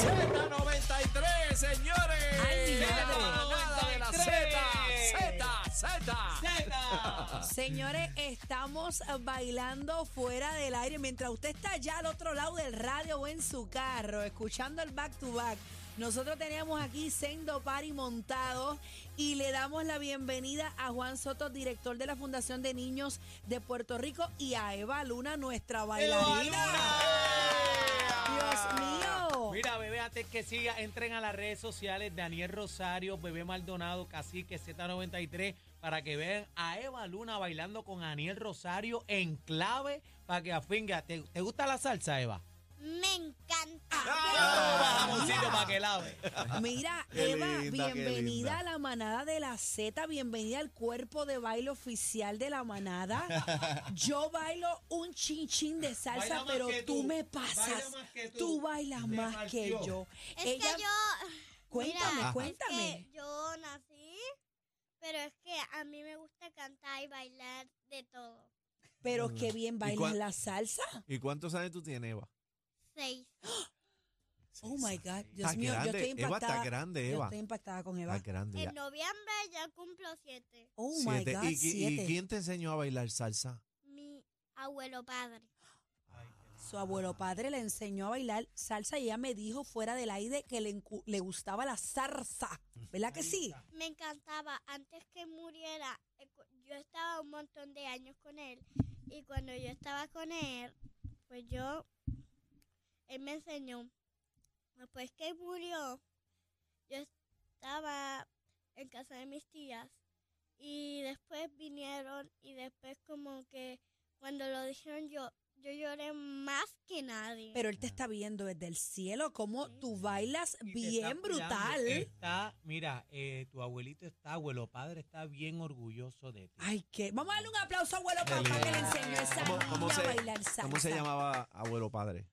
Z93, señores. Ay, mi La madre. manada de la Z, Z, Z. Señores, estamos bailando fuera del aire mientras usted está allá al otro lado del radio o en su carro, escuchando el back to back. Nosotros teníamos aquí Sendo Party montado y le damos la bienvenida a Juan Soto, director de la Fundación de Niños de Puerto Rico, y a Eva Luna, nuestra bailarina. Bebé, antes que siga, entren a las redes sociales Daniel Rosario, Bebé Maldonado, Cacique Z93, para que vean a Eva Luna bailando con Daniel Rosario en clave para que afinga. ¿Te, te gusta la salsa, Eva? Me encanta. Jamoncito para que lave. Mira, Qué Eva, linda, qué bienvenida linda. a la manada de la Z, bienvenida al cuerpo de baile oficial de la manada. Yo bailo un chin chin de salsa, Baila más pero que tú tú, me baila pasas. más que tú. Tú bailas más que partió. yo. Es Ella- que yo. Cuéntame, mira, cuéntame. Es que yo nací, pero es que a mí me gusta cantar y bailar de todo. Pero qué bien bailas cuán- la salsa. ¿Y cuántos años tú tienes, Eva? Seis. Oh my God, Dios Está mío, yo estoy Eva impactada. está grande, Yo Eva. estoy impactada con Eva. Está grande ya. En noviembre ya cumplo siete. Oh my. God, ¿Y, quién te enseñó a bailar salsa? Mi abuelo padre. Su abuelo padre le enseñó a bailar salsa y ella me dijo fuera del aire que le, encu- le gustaba la zarza. ¿Verdad que sí? Me encantaba. Antes que muriera, eh, cu- yo estaba un montón de años con él. Y cuando yo estaba con él, pues yo. Él me enseñó. Después que murió, yo estaba en casa de mis tías. Y después vinieron y después como que cuando lo dijeron yo, yo lloré más que nadie. Pero él te está viendo desde el cielo, como tú bailas está bien apoyando. brutal. Está, mira, eh, tu abuelito está, abuelo padre está bien orgulloso de ti. Ay, qué. Vamos a darle un aplauso a abuelo papá que le enseñó a esa ¿Cómo, niña cómo a bailar salsa. ¿Cómo se llamaba abuelo padre?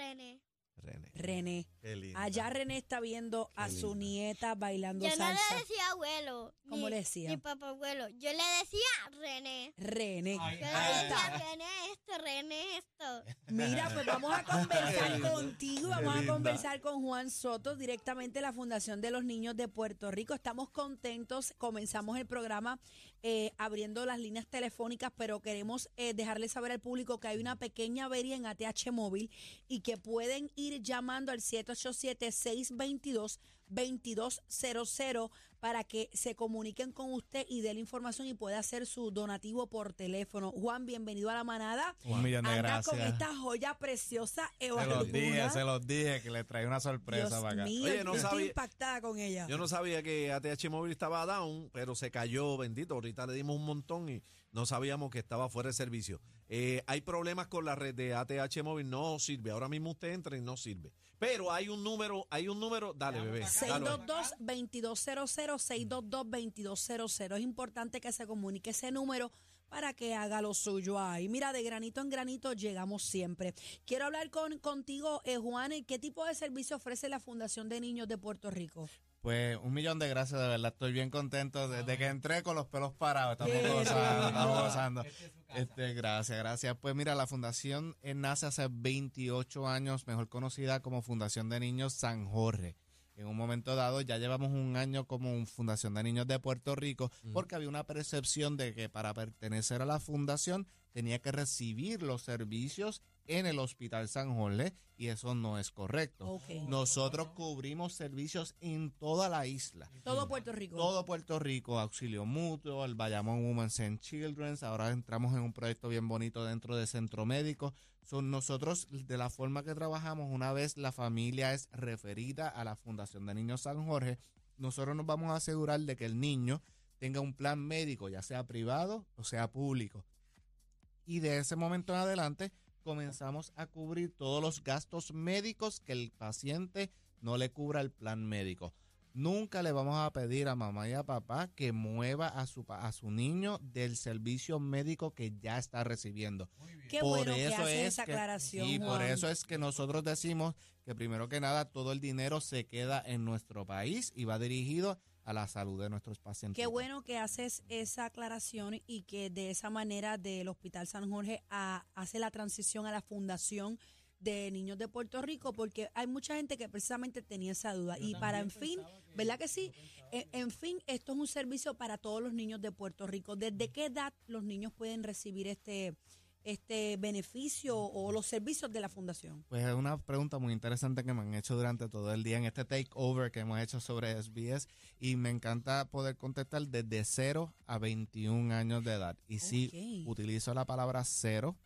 René. René. René. Qué lindo. Allá René está viendo a su nieta bailando Yo no salsa. le decía abuelo. ¿Cómo ni- le decía? Ni papá abuelo. Yo le decía René. René. Ay, Yo le René esto, René esto. Mira, pues vamos a conversar contigo, qué vamos a conversar con Juan Soto, directamente de la Fundación de los Niños de Puerto Rico. Estamos contentos, comenzamos el programa eh, abriendo las líneas telefónicas, pero queremos eh, dejarle saber al público que hay una pequeña avería en ATH Móvil y que pueden ir llamando al 787-622-2200 para que se comuniquen con usted y dé la información y pueda hacer su donativo por teléfono. Juan, bienvenido a la manada. Un millón de Anda gracias. con esta joya preciosa Eva Se los Luna. dije, se los dije que le traía una sorpresa Dios para acá. mío, Oye, no yo estoy sabía- impactada con ella. Yo no sabía que ATH Móvil estaba down, pero se cayó, bendito. Ahorita le dimos un montón y no sabíamos que estaba fuera de servicio. Eh, hay problemas con la red de ATH Móvil, no sirve. Ahora mismo usted entra y no sirve. Pero hay un número, hay un número, dale bebé. dale. 622-2200, 622-2200. Es importante que se comunique ese número para que haga lo suyo ahí. Mira, de granito en granito llegamos siempre. Quiero hablar con contigo, eh, Juan, ¿qué tipo de servicio ofrece la Fundación de Niños de Puerto Rico? Pues un millón de gracias, de verdad. Estoy bien contento. Desde que entré con los pelos parados, estamos gozando, estamos gozando. Este, gracias, gracias. Pues mira, la fundación eh, nace hace 28 años, mejor conocida como Fundación de Niños San Jorge. En un momento dado ya llevamos un año como un Fundación de Niños de Puerto Rico porque había una percepción de que para pertenecer a la fundación tenía que recibir los servicios en el Hospital San Jorge y eso no es correcto. Nosotros cubrimos servicios en toda la isla. Todo Puerto Rico. Todo Puerto Rico, Auxilio Mutuo, el Bayamón Women's and Children's. Ahora entramos en un proyecto bien bonito dentro de Centro Médico. Son nosotros, de la forma que trabajamos, una vez la familia es referida a la Fundación de Niños San Jorge, nosotros nos vamos a asegurar de que el niño tenga un plan médico, ya sea privado o sea público. Y de ese momento en adelante comenzamos a cubrir todos los gastos médicos que el paciente no le cubra el plan médico. Nunca le vamos a pedir a mamá y a papá que mueva a su, pa- a su niño del servicio médico que ya está recibiendo. Qué bueno que haces esa que- aclaración, Sí, por eso es que nosotros decimos que primero que nada todo el dinero se queda en nuestro país y va dirigido a la salud de nuestros pacientes. Qué bueno que haces esa aclaración y que de esa manera del Hospital San Jorge a- hace la transición a la Fundación de Niños de Puerto Rico, porque hay mucha gente que precisamente tenía esa duda. y para, en fin, ¿verdad que sí? En, en fin, esto es un servicio para todos los niños de Puerto Rico. ¿Desde qué edad los niños pueden recibir este, este beneficio o los servicios de la Fundación? Pues es una pregunta muy interesante que me han hecho durante todo el día en este takeover que hemos hecho sobre SBS y me encanta poder contestar desde 0 a 21 años de edad. Y sí, Ok. utilizo la palabra cero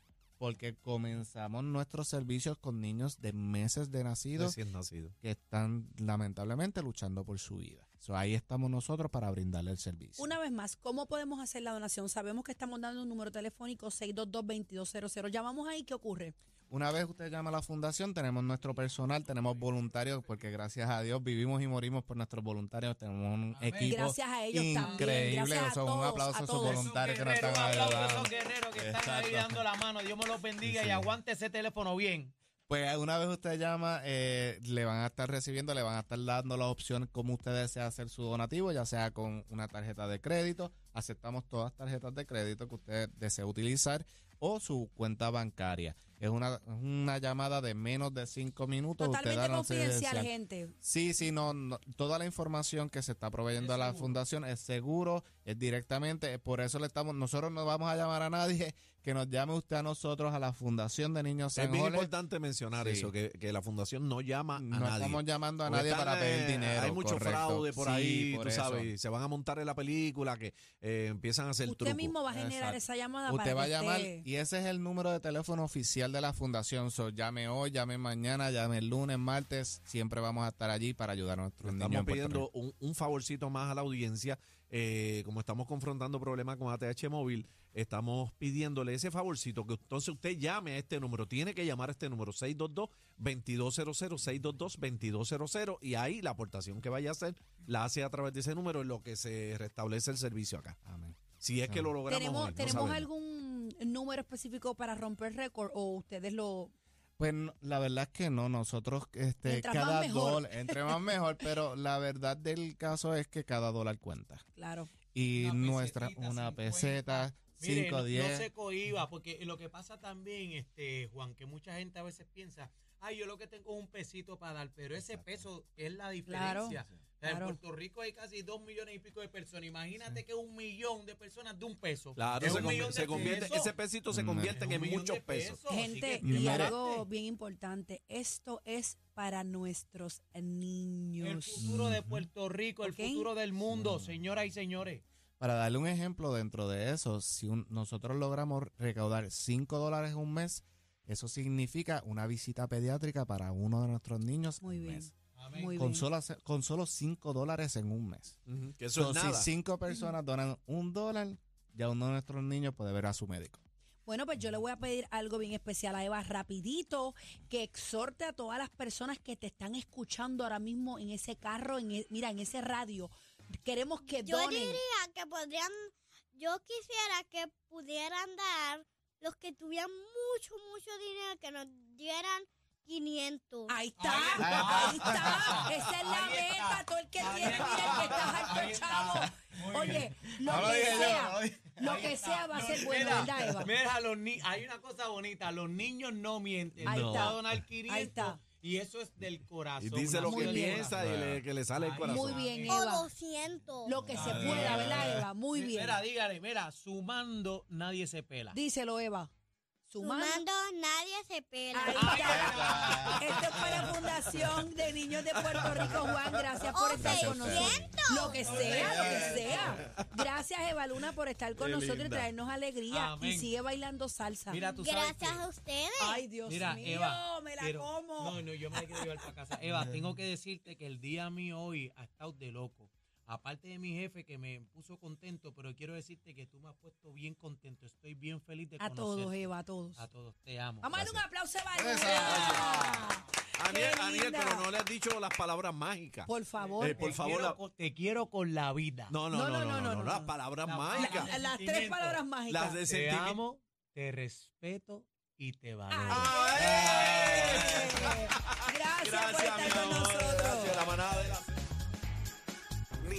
porque comenzamos nuestros servicios con niños de meses de nacidos Recién nacido. que están lamentablemente luchando por su vida. So, ahí estamos nosotros para brindarle el servicio. Una vez más, ¿cómo podemos hacer la donación? Sabemos que estamos dando un número telefónico 622-2200. Llamamos ahí, ¿qué ocurre? Una vez usted llama a la fundación, tenemos nuestro personal, tenemos voluntarios, porque gracias a Dios vivimos y morimos por nuestros voluntarios. Tenemos un equipo Gracias a ellos también, increíble. gracias a Eso, un aplauso a a sus voluntarios que nos están un aplauso a ayudando. esos guerreros que están ahí Exacto. dando la mano. Dios me los bendiga Sí, y aguante ese teléfono bien. Pues una vez usted llama, eh, le van a estar recibiendo, le van a estar dando las opciones como usted desea hacer su donativo, ya sea con una tarjeta de crédito, aceptamos todas las tarjetas de crédito que usted desee utilizar o su cuenta bancaria. Es una, una llamada de menos de cinco minutos. usted Totalmente confidencial, gente. Sí, sí, no, no, toda la información que se está proveyendo a la fundación es seguro, es directamente, por eso le estamos, nosotros no vamos a llamar a nadie, que nos llame usted a nosotros, a la Fundación de Niños Es San bien Jorge. importante mencionar Sí. eso, que, que la fundación no llama a No nadie. estamos llamando a Porque nadie están, para pedir eh, dinero. Hay mucho correcto. fraude por Sí, ahí, por tú eso. sabes, se van a montar en la película que eh, empiezan a hacer Usted trucos. mismo va a generar Exacto. esa llamada Usted para va a llamar y ese es el número de teléfono oficial de la fundación. So, llame hoy, llame mañana, llame el lunes, martes. Siempre vamos a estar allí para ayudar a nuestros niños. Estamos pidiendo un, un favorcito más a la audiencia. Eh, como estamos confrontando problemas con ATH móvil, estamos pidiéndole ese favorcito que entonces usted llame a este número. Tiene que llamar a este número 622-2200, 622-2200 y ahí la aportación que vaya a hacer la hace a través de ese número en lo que se restablece el servicio acá. Amén. Si es que lo logramos. ¿Tenemos, hoy, no ¿tenemos algún número específico para romper récord o ustedes lo... Pues no, la verdad es que no, nosotros este, Mientras más cada mejor. dólar, entre más mejor, pero la verdad del caso es que cada dólar cuenta. Claro. Y Una nuestra, una 50. peseta, Mire, 5, no, no 10. se cohiba, porque lo que pasa también, este Juan, que mucha gente a veces piensa, ay, yo lo que tengo es un pesito para dar, pero ese peso es la diferencia. Claro. En Puerto Rico hay casi dos millones y pico de personas. Imagínate que un millón de personas de un peso. Claro, Es se, un conv- millón de se convierte, pesos. ese pesito se Mm. convierte en muchos pesos. Gente, que y algo bien importante, esto es para nuestros El niños. futuro de Puerto Rico, el futuro del mundo, señoras y señores. Para darle un ejemplo dentro de eso, si un- nosotros logramos recaudar 5 dólares un mes, eso significa una visita pediátrica para uno de nuestros niños Muy un bien. mes. Muy Con bien. solo, con solo 5 dólares en un mes. Ujú, Que eso So, es si nada. cinco personas donan un dólar, ya uno de nuestros niños puede ver a su médico. Bueno, pues yo le voy a pedir algo bien especial a Eva, rapidito, que exhorte a todas las personas que te están escuchando ahora mismo en ese carro, en e- mira, en ese radio. Queremos que Yo donen. diría que podrían, yo quisiera que pudieran dar los que tuvieran mucho, mucho dinero, que nos dieran 500. Ahí está, Ahí ahí está. Esa es la Ahí está. meta. Todo el que Ahí tiene, mira, el que está Ahí harto chavo. Oye, bien. lo No que yo, sea, no lo Ahí que sea va a ser bueno, Mira, ¿verdad, Eva? Mira, los ni hay una cosa bonita, los niños no mienten. Ahí está. donar 500 Ahí está. Y eso es del corazón. Y dice lo que piensa y le- que le sale el corazón. Muy bien, Eva. 200. Lo que se pueda, ¿verdad, Eva? Muy bien. Mira, dígale, mira, sumando nadie se pela. Díselo, Eva. Sumando. Sumando, nadie se pela. Ahí está. Esto es para la Fundación de Niños de Puerto Rico, Juan. Gracias por O estar con 600. nosotros. Lo que sea, lo que sea. Gracias, Eva Luna, por estar con Qué nosotros y traernos alegría. Amén. Y sigue bailando salsa. Mira, tú sabes Gracias a ustedes. Ay, Dios Mira, mío, Eva, me la pero- como. No, no, yo me la quiero llevar para casa. Eva, tengo que decirte que el día mío hoy ha estado de loco. Aparte de mi jefe que me puso contento, pero quiero decirte que tú me has puesto bien contento. Estoy bien feliz de a conocerte. todos, Eva, a todos. A todos, te amo. Vamos a darle un aplauso a. Aniel, Aniel, pero no le has dicho las palabras mágicas. Por favor. Eh, por Te favor, quiero la- te quiero con la vida. No, no, no, no, no, no, no, las palabras La- mágicas. La- las tres palabras mágicas. Las de te sentimiento. amo, te respeto y te valoro. Ay. Gracias, por Gracias, estar mi con amor. nosotros. Gracias, la manada de la-